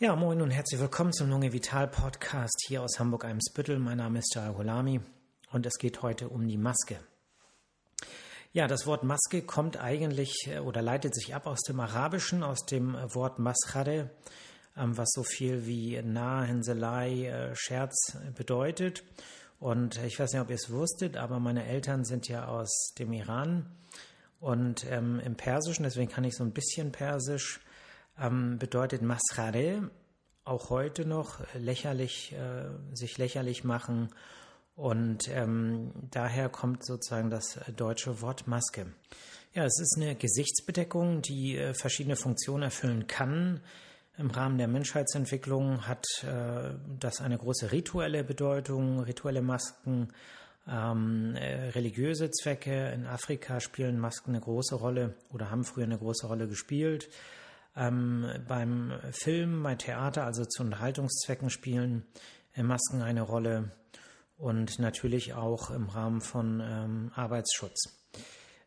Ja, moin und herzlich willkommen zum Lunge Vital Podcast hier aus Hamburg-Eimsbüttel. Mein Name ist Jal Holami und es geht heute um die Maske. Ja, das Wort Maske kommt eigentlich äh, oder leitet sich ab aus dem Arabischen, aus dem Wort Maschade, ähm, was so viel wie Nah, Hänselei, äh, Scherz bedeutet. Und ich weiß nicht, ob ihr es wusstet, aber meine Eltern sind ja aus dem Iran und ähm, im Persischen, deswegen kann ich so ein bisschen Persisch ähm, bedeutet Masrare auch heute noch lächerlich, äh, sich lächerlich machen. Und ähm, daher kommt sozusagen das deutsche Wort Maske. Ja, es ist eine Gesichtsbedeckung, die äh, verschiedene Funktionen erfüllen kann. Im Rahmen der Menschheitsentwicklung hat äh, das eine große rituelle Bedeutung. Rituelle Masken, ähm, äh, religiöse Zwecke. In Afrika spielen Masken eine große Rolle oder haben früher eine große Rolle gespielt. Ähm, beim Film, bei Theater, also zu Unterhaltungszwecken spielen äh, Masken eine Rolle und natürlich auch im Rahmen von ähm, Arbeitsschutz.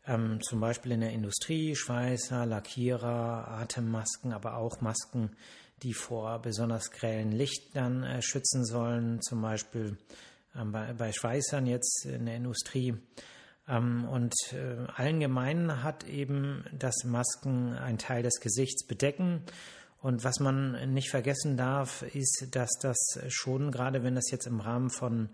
Ähm, zum Beispiel in der Industrie, Schweißer, Lackierer, Atemmasken, aber auch Masken, die vor besonders grellen Lichtern äh, schützen sollen, zum Beispiel ähm, bei, bei Schweißern jetzt in der Industrie und äh, allen gemein hat eben, dass Masken einen Teil des Gesichts bedecken. Und was man nicht vergessen darf, ist, dass das schon, gerade wenn das jetzt im Rahmen von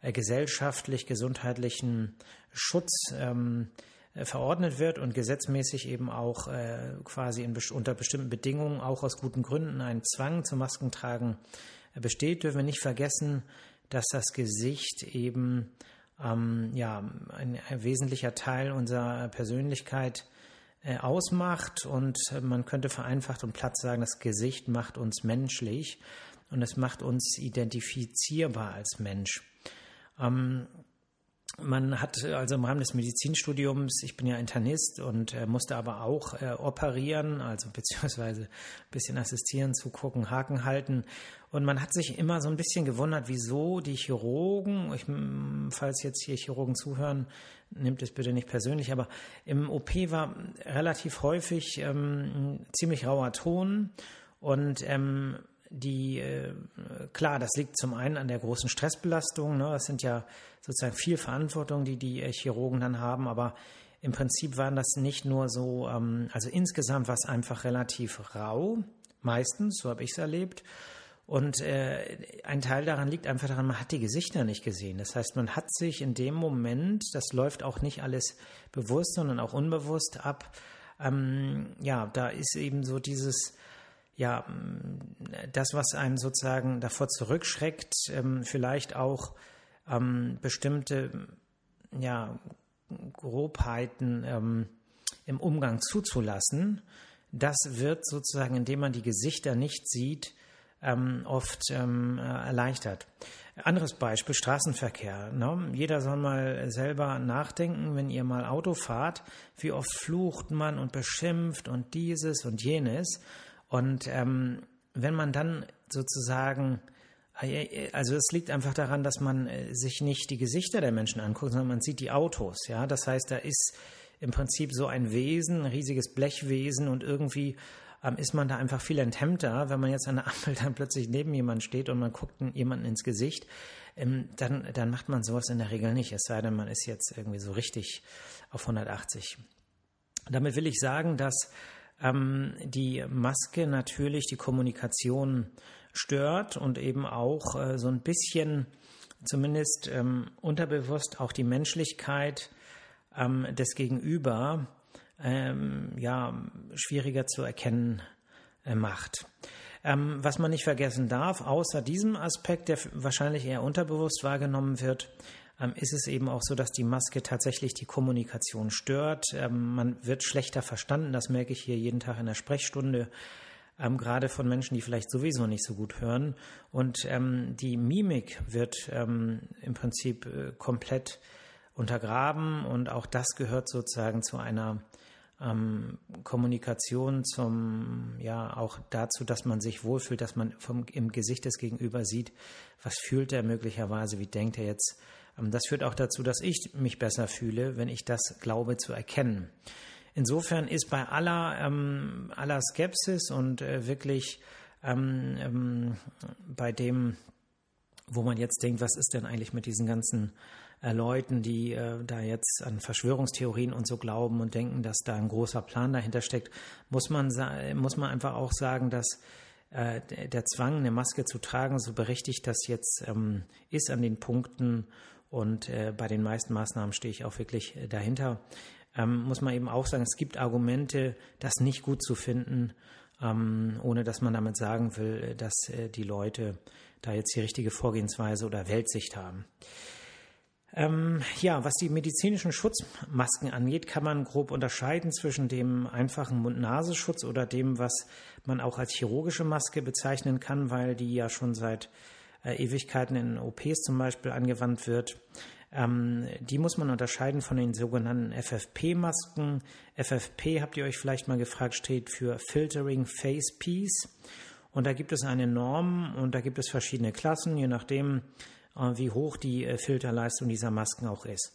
äh, gesellschaftlich gesundheitlichen Schutz ähm, äh, verordnet wird und gesetzmäßig eben auch äh, quasi in, unter bestimmten Bedingungen auch aus guten Gründen ein Zwang zum Maskentragen besteht, dürfen wir nicht vergessen, dass das Gesicht eben ähm, ja, ein, ein, wesentlicher Teil unserer Persönlichkeit äh, ausmacht. Und man könnte vereinfacht und platt sagen, das Gesicht macht uns menschlich und es macht uns identifizierbar als Mensch. Ähm, man hat also im Rahmen des Medizinstudiums, ich bin ja Internist und äh, musste aber auch äh, operieren, also beziehungsweise ein bisschen assistieren, zugucken, Haken halten. Und man hat sich immer so ein bisschen gewundert, wieso die Chirurgen, ich, falls jetzt hier Chirurgen zuhören, nimmt es bitte nicht persönlich, aber im OP war relativ häufig ähm, ziemlich rauer Ton und ähm, die, äh, klar, das liegt zum einen an der großen Stressbelastung. Ne? Das sind ja sozusagen viel Verantwortung, die die äh, Chirurgen dann haben. Aber im Prinzip waren das nicht nur so, ähm, also insgesamt war es einfach relativ rau, meistens, so habe ich es erlebt. Und äh, ein Teil daran liegt einfach daran, man hat die Gesichter nicht gesehen. Das heißt, man hat sich in dem Moment, das läuft auch nicht alles bewusst, sondern auch unbewusst ab. Ähm, ja, da ist eben so dieses ja, das, was einem sozusagen davor zurückschreckt, ähm, vielleicht auch ähm, bestimmte ja, Grobheiten ähm, im Umgang zuzulassen, das wird sozusagen, indem man die Gesichter nicht sieht, oft erleichtert. Anderes Beispiel, Straßenverkehr. Ne? Jeder soll mal selber nachdenken, wenn ihr mal Auto fahrt, wie oft flucht man und beschimpft und dieses und jenes. Und ähm, wenn man dann sozusagen, äh, also es liegt einfach daran, dass man äh, sich nicht die Gesichter der Menschen anguckt, sondern man sieht die Autos. Ja, das heißt, da ist im Prinzip so ein Wesen, ein riesiges Blechwesen und irgendwie ähm, ist man da einfach viel enthemmter, wenn man jetzt an der Ampel dann plötzlich neben jemand steht und man guckt jemanden ins Gesicht, ähm, dann, dann macht man sowas in der Regel nicht, es sei denn, man ist jetzt irgendwie so richtig auf 180. Damit will ich sagen, dass ähm, die Maske natürlich die Kommunikation stört und eben auch äh, so ein bisschen zumindest ähm, unterbewusst auch die Menschlichkeit ähm, des Gegenüber ähm, ja schwieriger zu erkennen äh, macht. Ähm, was man nicht vergessen darf, außer diesem Aspekt, der wahrscheinlich eher unterbewusst wahrgenommen wird, ähm, ist es eben auch so, dass die Maske tatsächlich die Kommunikation stört. Ähm, man wird schlechter verstanden. Das merke ich hier jeden Tag in der Sprechstunde. Ähm, gerade von Menschen, die vielleicht sowieso nicht so gut hören. Und die Mimik wird im Prinzip äh, komplett untergraben und auch das gehört sozusagen zu einer Kommunikation, zum ja auch dazu, dass man sich wohlfühlt, dass man vom im Gesicht des Gegenüber sieht, was fühlt er möglicherweise, wie denkt er jetzt das führt auch dazu, dass ich mich besser fühle, wenn ich das glaube zu erkennen. Insofern ist bei aller, ähm, aller Skepsis und äh, wirklich ähm, ähm, bei dem, wo man jetzt denkt, was ist denn eigentlich mit diesen ganzen äh, Leuten, die äh, da jetzt an Verschwörungstheorien und so glauben und denken, dass da ein großer Plan dahinter steckt, muss man, muss man einfach auch sagen, dass äh, der Zwang, eine Maske zu tragen, so berechtigt das jetzt ähm, ist an den Punkten und äh, bei den meisten Maßnahmen stehe ich auch wirklich äh, dahinter, ähm, muss man eben auch sagen, es gibt Argumente, das nicht gut zu finden, ähm, ohne dass man damit sagen will, äh, dass äh, die Leute da jetzt die richtige Vorgehensweise oder Weltsicht haben. Ähm, ja, was die medizinischen Schutzmasken angeht, kann man grob unterscheiden zwischen dem einfachen Mund-Nasenschutz oder dem, was man auch als chirurgische Maske bezeichnen kann, weil die ja schon seit äh, Ewigkeiten in OPs zum Beispiel angewandt wird. Ähm, die muss man unterscheiden von den sogenannten FFP-Masken. FFP, habt ihr euch vielleicht mal gefragt, steht für Filtering Face Piece. Und da gibt es eine Norm und da gibt es verschiedene Klassen, je nachdem, äh, wie hoch die äh, Filterleistung dieser Masken auch ist.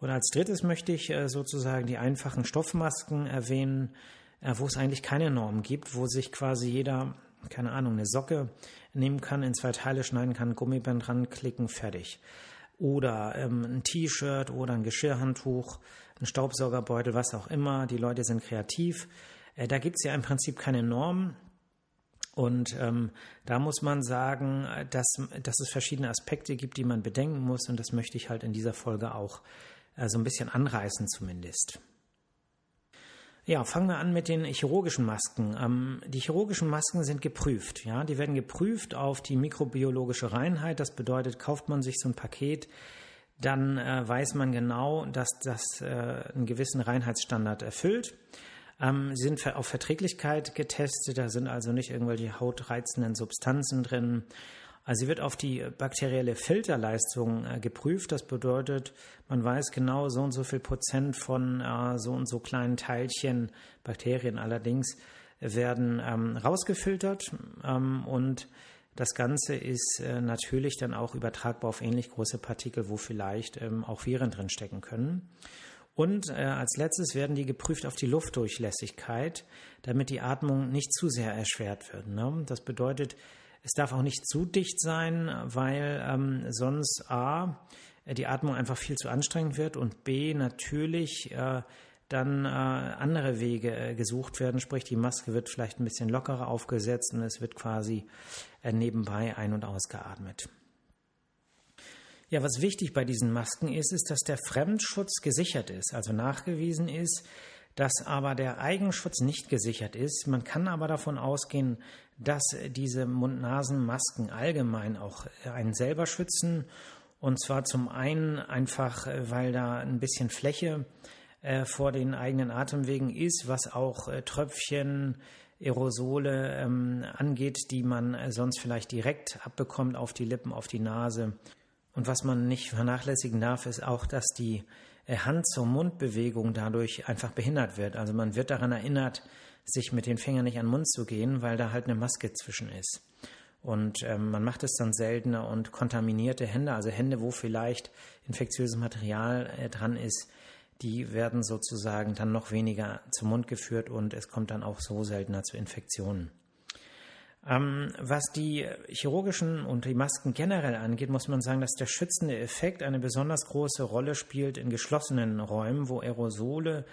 Und als drittes möchte ich äh, sozusagen die einfachen Stoffmasken erwähnen, wo es eigentlich keine Norm gibt, wo sich quasi jeder, keine Ahnung, eine Socke nehmen kann, in zwei Teile schneiden kann, Gummiband ranklicken, fertig. Oder ähm, ein T-Shirt oder ein Geschirrhandtuch, ein Staubsaugerbeutel, was auch immer. Die Leute sind kreativ. Äh, da gibt es ja im Prinzip keine Norm. Und ähm, da muss man sagen, dass, dass es verschiedene Aspekte gibt, die man bedenken muss. Und das möchte ich halt in dieser Folge auch äh, so ein bisschen anreißen zumindest. Ja, fangen wir an mit den chirurgischen Masken. Ähm, die chirurgischen Masken sind geprüft. Ja, die werden geprüft auf die mikrobiologische Reinheit. Das bedeutet, kauft man sich so ein Paket, dann äh, weiß man genau, dass das äh, einen gewissen Reinheitsstandard erfüllt ähm, sind auf Verträglichkeit getestet. Da sind also nicht irgendwelche hautreizenden Substanzen drin. Also sie wird auf die bakterielle Filterleistung äh, geprüft. Das bedeutet, man weiß genau so und so viel Prozent von äh, so und so kleinen Teilchen, Bakterien allerdings, werden ähm, rausgefiltert ähm, und das Ganze ist äh, natürlich dann auch übertragbar auf ähnlich große Partikel, wo vielleicht ähm, auch Viren drin stecken können. Und als letztes werden die geprüft auf die Luftdurchlässigkeit, damit die Atmung nicht zu sehr erschwert wird. Ne? Das bedeutet, es darf auch nicht zu dicht sein, weil ähm, sonst A, die Atmung einfach viel zu anstrengend wird und B, natürlich äh, dann äh, andere Wege äh, gesucht werden, sprich die Maske wird vielleicht ein bisschen lockerer aufgesetzt und es wird quasi äh, nebenbei ein- und ausgeatmet. Ja, was wichtig bei diesen Masken ist, ist, dass der Fremdschutz gesichert ist, also nachgewiesen ist, dass aber der Eigenschutz nicht gesichert ist. Man kann aber davon ausgehen, dass diese Mund-Nasen-Masken allgemein auch einen selber schützen. Und zwar zum einen einfach, weil da ein bisschen Fläche äh, vor den eigenen Atemwegen ist, was auch äh, Tröpfchen, Aerosole ähm, angeht, die man äh, sonst vielleicht direkt abbekommt auf die Lippen, auf die Nase und was man nicht vernachlässigen darf, ist auch, dass die äh, Hand zur Mundbewegung dadurch einfach behindert wird. Also man wird daran erinnert, sich mit den Fingern nicht an den Mund zu gehen, weil da halt eine Maske zwischen ist. Und ähm, man macht es dann seltener und kontaminierte Hände, also Hände, wo vielleicht infektiöses Material äh, dran ist, die werden sozusagen dann noch weniger zum Mund geführt und es kommt dann auch so seltener zu Infektionen. Ähm, was die chirurgischen und die Masken generell angeht, muss man sagen, dass der schützende Effekt eine besonders große Rolle spielt in geschlossenen Räumen, wo Aerosole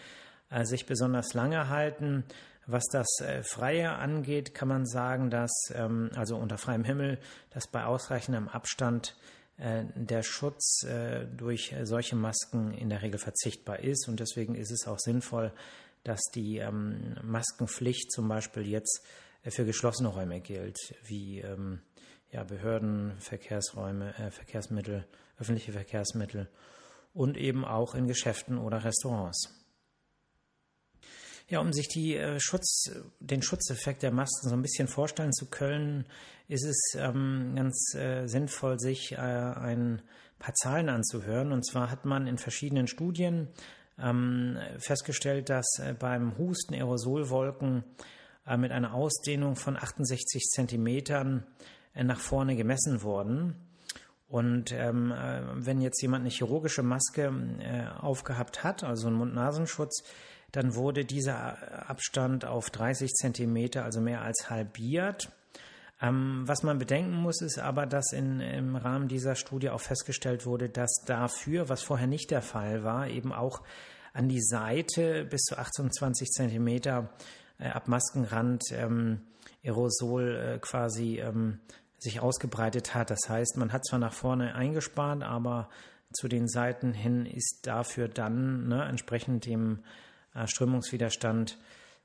äh, sich besonders lange halten. Was das äh, Freie angeht, kann man sagen, dass, ähm, also unter freiem Himmel, dass bei ausreichendem Abstand äh, der Schutz äh, durch solche Masken in der Regel verzichtbar ist. Und deswegen ist es auch sinnvoll, dass die ähm, Maskenpflicht zum Beispiel jetzt für geschlossene Räume gilt, wie ähm, ja, Behörden, Verkehrsräume, Verkehrsmittel, öffentliche Verkehrsmittel und eben auch in Geschäften oder Restaurants. Ja, um sich die, äh, Schutz, den Schutzeffekt der Masken so ein bisschen vorstellen zu können, ist es ähm, ganz äh, sinnvoll, sich äh, ein paar Zahlen anzuhören. Und zwar hat man in verschiedenen Studien ähm, festgestellt, dass äh, beim Husten Aerosolwolken äh, mit einer Ausdehnung von 68 Zentimetern äh, nach vorne gemessen worden. Und ähm, äh, wenn jetzt jemand eine chirurgische Maske äh, aufgehabt hat, also einen Mund-Nasenschutz, dann wurde dieser Abstand auf 30 Zentimeter, also mehr als halbiert. Ähm, was man bedenken muss, ist aber, dass in, im Rahmen dieser Studie auch festgestellt wurde, dass dafür, was vorher nicht der Fall war, eben auch an die Seite bis zu 28 Zentimeter äh, ab Maskenrand ähm, Aerosol äh, quasi ähm, sich ausgebreitet hat. Das heißt, man hat zwar nach vorne eingespart, aber zu den Seiten hin ist dafür dann ne, entsprechend dem Strömungswiderstand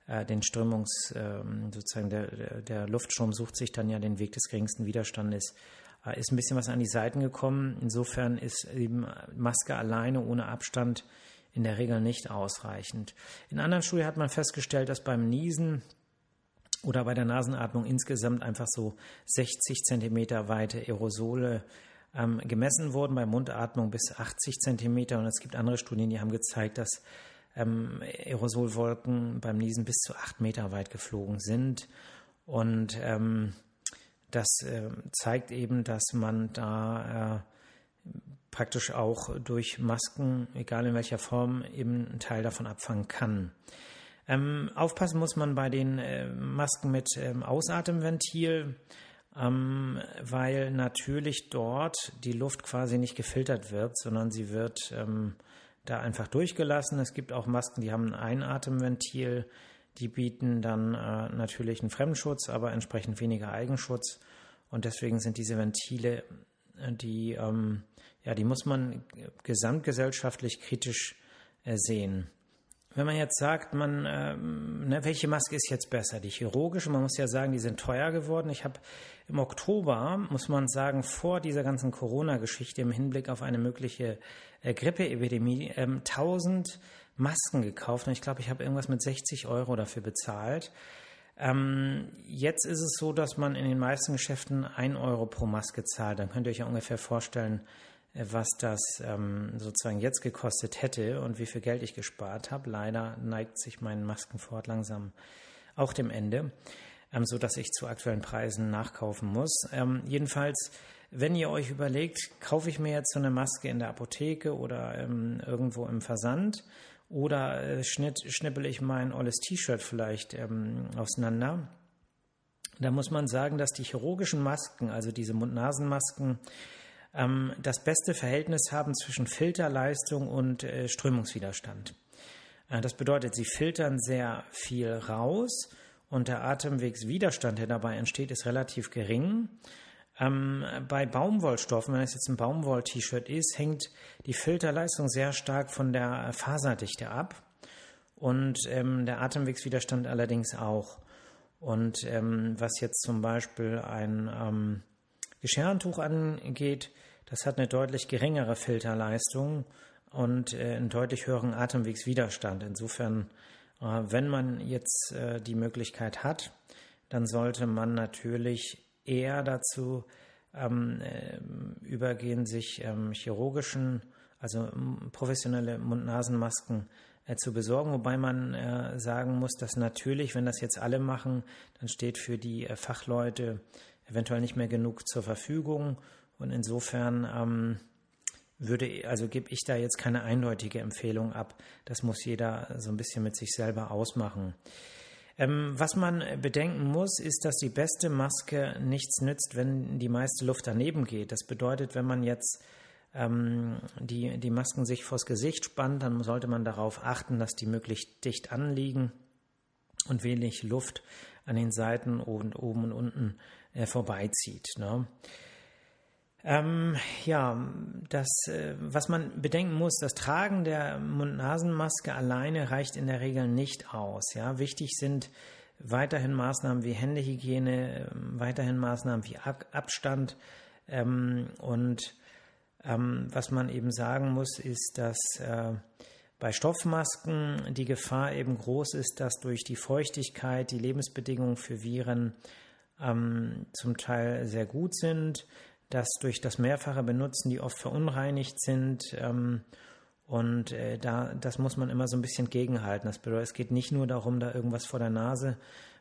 äh, den Strömungs, ähm, sozusagen der, der Luftstrom sucht sich dann ja den Weg des geringsten Widerstandes. Äh, ist ein bisschen was an die Seiten gekommen. Insofern ist eben Maske alleine ohne Abstand in der Regel nicht ausreichend. In anderen Studien hat man festgestellt, dass beim Niesen oder bei der Nasenatmung insgesamt einfach so 60 Zentimeter weite Aerosole ähm, gemessen wurden, bei Mundatmung bis 80 Zentimeter. Und es gibt andere Studien, die haben gezeigt, dass ähm, Aerosolwolken beim Niesen bis zu acht Meter weit geflogen sind. Und ähm, das äh, zeigt eben, dass man da äh, praktisch auch durch Masken, egal in welcher Form, eben einen Teil davon abfangen kann. Ähm, aufpassen muss man bei den äh, Masken mit ähm, Ausatemventil, ähm, weil natürlich dort die Luft quasi nicht gefiltert wird, sondern sie wird ähm, da einfach durchgelassen. Es gibt auch Masken, die haben ein Atemventil, die bieten dann äh, natürlich einen Fremdenschutz, aber entsprechend weniger Eigenschutz. Und deswegen sind diese Ventile, äh, die, ähm, ja, die muss man gesamtgesellschaftlich kritisch äh, sehen. Wenn man jetzt sagt, man, ähm, ne, welche Maske ist jetzt besser? Die chirurgische, man muss ja sagen, die sind teuer geworden. Ich habe im Oktober, muss man sagen, vor dieser ganzen Corona-Geschichte im Hinblick auf eine mögliche äh, Grippeepidemie ähm, 1000 Masken gekauft und ich glaube, ich habe irgendwas mit 60 Euro dafür bezahlt. Ähm, jetzt ist es so, dass man in den meisten Geschäften 1 Euro pro Maske zahlt. Dann könnt ihr euch ja ungefähr vorstellen, was das ähm, sozusagen jetzt gekostet hätte und wie viel Geld ich gespart habe. Leider neigt sich mein Maskenfort langsam auch dem Ende, ähm, so dass ich zu aktuellen Preisen nachkaufen muss. Ähm, jedenfalls, wenn ihr euch überlegt, kaufe ich mir jetzt so eine Maske in der Apotheke oder ähm, irgendwo im Versand oder äh, schnitt, schnippel ich mein olles T-Shirt vielleicht ähm, auseinander. Da muss man sagen, dass die chirurgischen Masken, also diese Mund-Nasen-Masken, ähm, das beste Verhältnis haben zwischen Filterleistung und äh, Strömungswiderstand. Äh, das bedeutet, sie filtern sehr viel raus und der Atemwegswiderstand, der dabei entsteht, ist relativ gering. Ähm, bei Baumwollstoffen, wenn es jetzt ein Baumwoll-T-Shirt ist, hängt die Filterleistung sehr stark von der Faserdichte ab und ähm, der Atemwegswiderstand allerdings auch. Und ähm, was jetzt zum Beispiel ein ähm, Geschirrhandtuch angeht, das hat eine deutlich geringere Filterleistung und äh, einen deutlich höheren Atemwegswiderstand. Insofern, äh, wenn man jetzt äh, die Möglichkeit hat, dann sollte man natürlich eher dazu ähm, übergehen, sich ähm, chirurgischen, also professionelle Mund-Nasen-Masken zu besorgen, wobei man sagen muss, dass natürlich, wenn das jetzt alle machen, dann steht für die Fachleute eventuell nicht mehr genug zur Verfügung. Und insofern ähm, würde, also gebe ich da jetzt keine eindeutige Empfehlung ab. Das muss jeder so ein bisschen mit sich selber ausmachen. Ähm, was man bedenken muss, ist, dass die beste Maske nichts nützt, wenn die meiste Luft daneben geht. Das bedeutet, wenn man jetzt ähm, die, die Masken sich vors Gesicht spannt, dann sollte man darauf achten, dass die möglichst dicht anliegen und wenig Luft an den Seiten und oben und unten äh, vorbeizieht. Ne? Ähm, ja, das, äh, was man bedenken muss, das Tragen der Mund-Nasen-Maske alleine reicht in der Regel nicht aus. Ja, wichtig sind weiterhin Maßnahmen wie Händehygiene, ähm, weiterhin Maßnahmen wie Ab Abstand ähm, und ähm, was man eben sagen muss, ist, dass äh, bei Stoffmasken die Gefahr eben groß ist, dass durch die Feuchtigkeit die Lebensbedingungen für Viren ähm, zum Teil sehr gut sind, dass durch das mehrfache Benutzen die oft verunreinigt sind. Ähm, und äh, da, das muss man immer so ein bisschen gegenhalten. Das bedeutet, es geht nicht nur darum, da irgendwas vor der Nase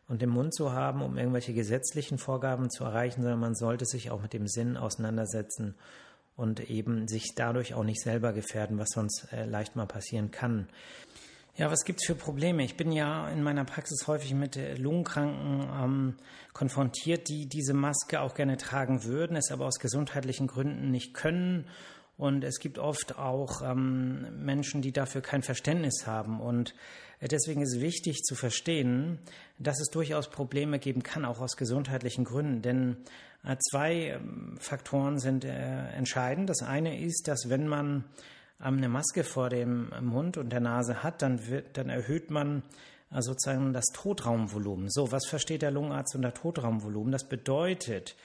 und im Mund zu haben, um irgendwelche gesetzlichen Vorgaben zu erreichen, sondern man sollte sich auch mit dem Sinn auseinandersetzen und eben sich dadurch auch nicht selber gefährden, was sonst äh, leicht mal passieren kann. Ja, was gibt's für Probleme? Ich bin ja in meiner Praxis häufig mit Lungenkranken ähm, konfrontiert, die diese Maske auch gerne tragen würden, es aber aus gesundheitlichen Gründen nicht können. Und es gibt oft auch ähm, Menschen, die dafür kein Verständnis haben. Und deswegen ist wichtig zu verstehen, dass es durchaus Probleme geben kann, auch aus gesundheitlichen Gründen. Denn äh, zwei ähm, Faktoren sind äh, entscheidend. Das eine ist, dass wenn man eine Maske vor dem Mund und der Nase hat, dann, wird, dann erhöht man äh, sozusagen das Totraumvolumen. So, was versteht der Lungenarzt unter Totraumvolumen? Das bedeutet,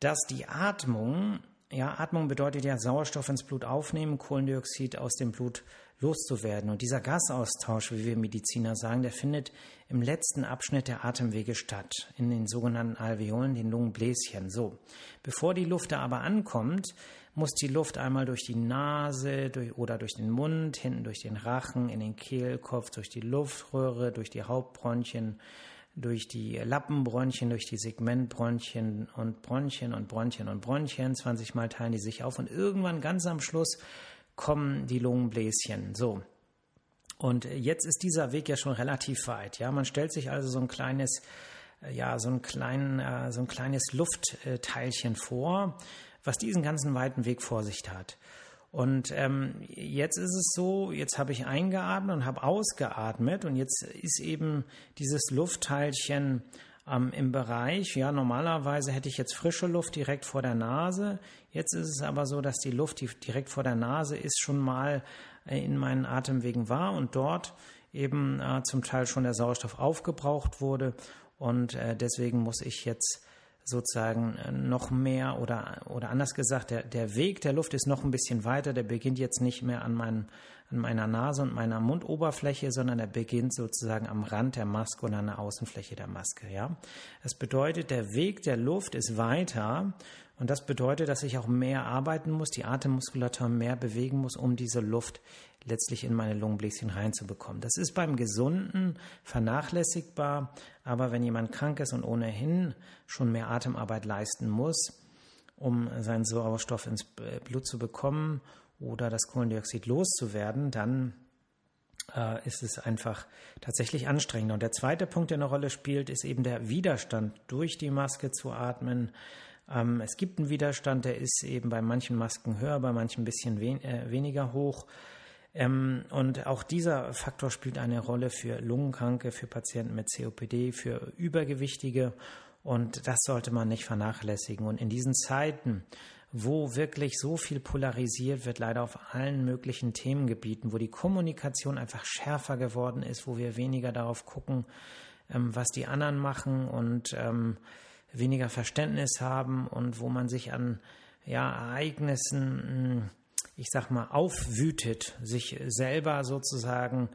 dass die Atmung, ja, Atmung bedeutet ja Sauerstoff ins Blut aufnehmen, Kohlendioxid aus dem Blut loszuwerden. Und dieser Gasaustausch, wie wir Mediziner sagen, der findet im letzten Abschnitt der Atemwege statt, in den sogenannten Alveolen, den Lungenbläschen. So, bevor die Luft da aber ankommt, muss die Luft einmal durch die Nase durch, oder durch den Mund, hinten durch den Rachen, in den Kehlkopf, durch die Luftröhre, durch die Hauptbronchien, durch die Lappenbronchien, durch die Segmentbronchien und Bronchien und Bronchien und Bronchien. 20 Mal teilen die sich auf und irgendwann ganz am Schluss kommen die Lungenbläschen. So. Und jetzt ist dieser Weg ja schon relativ weit. Ja, man stellt sich also so ein kleines, ja, so ein, klein, äh, so ein kleines Luftteilchen vor was diesen ganzen weiten Weg vor sich hat. Und ähm, jetzt ist es so, jetzt habe ich eingeatmet und habe ausgeatmet und jetzt ist eben dieses Luftteilchen ähm, im Bereich, ja, normalerweise hätte ich jetzt frische Luft direkt vor der Nase. Jetzt ist es aber so, dass die Luft, die direkt vor der Nase ist, schon mal äh, in meinen Atemwegen war und dort eben äh, zum Teil schon der Sauerstoff aufgebraucht wurde. Und äh, deswegen muss ich jetzt sozusagen äh, noch mehr oder, oder anders gesagt, der, der Weg der Luft ist noch ein bisschen weiter. Der beginnt jetzt nicht mehr an, mein, an meiner Nase und meiner Mundoberfläche, sondern der beginnt sozusagen am Rand der Maske und an der Außenfläche der Maske. Ja, das bedeutet, der Weg der Luft ist weiter und das bedeutet, dass ich auch mehr arbeiten muss, die Atemmuskulatur mehr bewegen muss, um diese Luft letztlich in meine Lungenbläschen reinzubekommen. Das ist beim Gesunden vernachlässigbar, aber wenn jemand krank ist und ohnehin schon mehr Atemarbeit leisten muss, um seinen Sauerstoff ins Blut zu bekommen oder das Kohlendioxid loszuwerden, dann äh, ist es einfach tatsächlich anstrengend. Und der zweite Punkt, der eine Rolle spielt, ist eben der Widerstand durch die Maske zu atmen. Ähm, es gibt einen Widerstand, der ist eben bei manchen Masken höher, bei manchen ein bisschen wen äh, weniger hoch. Ähm, und auch dieser Faktor spielt eine Rolle für Lungenkranke, für Patienten mit COPD, für Übergewichtige. Und das sollte man nicht vernachlässigen. Und in diesen Zeiten, wo wirklich so viel polarisiert wird, leider auf allen möglichen Themengebieten, wo die Kommunikation einfach schärfer geworden ist, wo wir weniger darauf gucken, ähm, was die anderen machen und ähm, weniger Verständnis haben und wo man sich an ja, Ereignissen hm, ich sag mal, aufwütet, sich selber sozusagen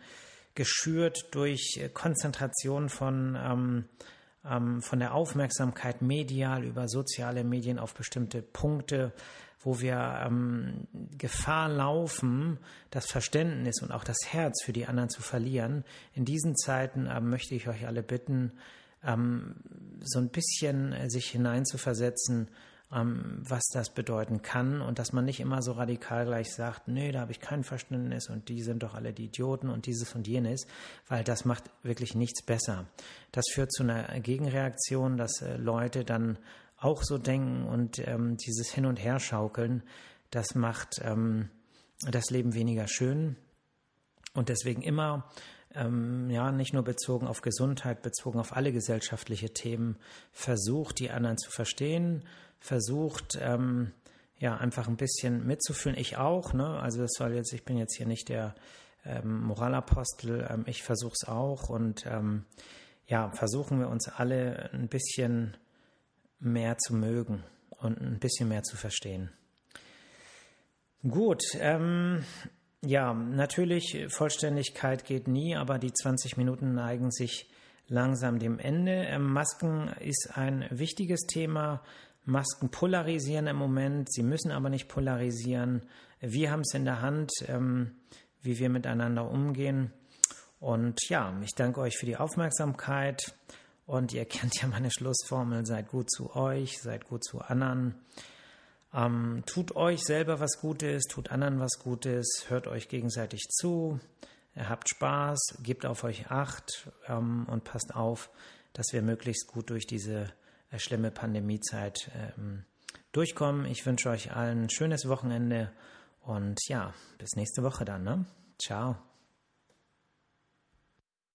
geschürt durch Konzentration von, ähm, ähm, von der Aufmerksamkeit medial über soziale Medien auf bestimmte Punkte, wo wir ähm, Gefahr laufen, das Verständnis und auch das Herz für die anderen zu verlieren. In diesen Zeiten ähm, möchte ich euch alle bitten, ähm, so ein bisschen äh, sich hineinzuversetzen ähm, was das bedeuten kann und dass man nicht immer so radikal gleich sagt, nee, da habe ich kein Verständnis und die sind doch alle die Idioten und dieses und jenes, weil das macht wirklich nichts besser. Das führt zu einer Gegenreaktion, dass äh, Leute dann auch so denken und ähm, dieses Hin- und Herschaukeln, das macht ähm, das Leben weniger schön und deswegen immer ähm, ja, nicht nur bezogen auf Gesundheit, bezogen auf alle gesellschaftliche Themen, versucht, die anderen zu verstehen, versucht, ähm, ja, einfach ein bisschen mitzufühlen. Ich auch, ne? Also das soll jetzt, ich bin jetzt hier nicht der ähm, Moralapostel, ähm, ich versuche es auch und ähm, ja, versuchen wir uns alle ein bisschen mehr zu mögen und ein bisschen mehr zu verstehen. Gut, ähm, ja, natürlich, Vollständigkeit geht nie, aber die 20 Minuten neigen sich langsam dem Ende. Ähm, Masken ist ein wichtiges Thema. Masken polarisieren im Moment, sie müssen aber nicht polarisieren. Wir haben es in der Hand, ähm, wie wir miteinander umgehen. Und ja, ich danke euch für die Aufmerksamkeit. Und ihr kennt ja meine Schlussformel, seid gut zu euch, seid gut zu anderen. Ähm, tut euch selber was Gutes, tut anderen was Gutes, hört euch gegenseitig zu, habt Spaß, gebt auf euch Acht ähm, und passt auf, dass wir möglichst gut durch diese äh, schlimme Pandemiezeit ähm, durchkommen. Ich wünsche euch allen ein schönes Wochenende und ja, bis nächste Woche dann. Ne? Ciao.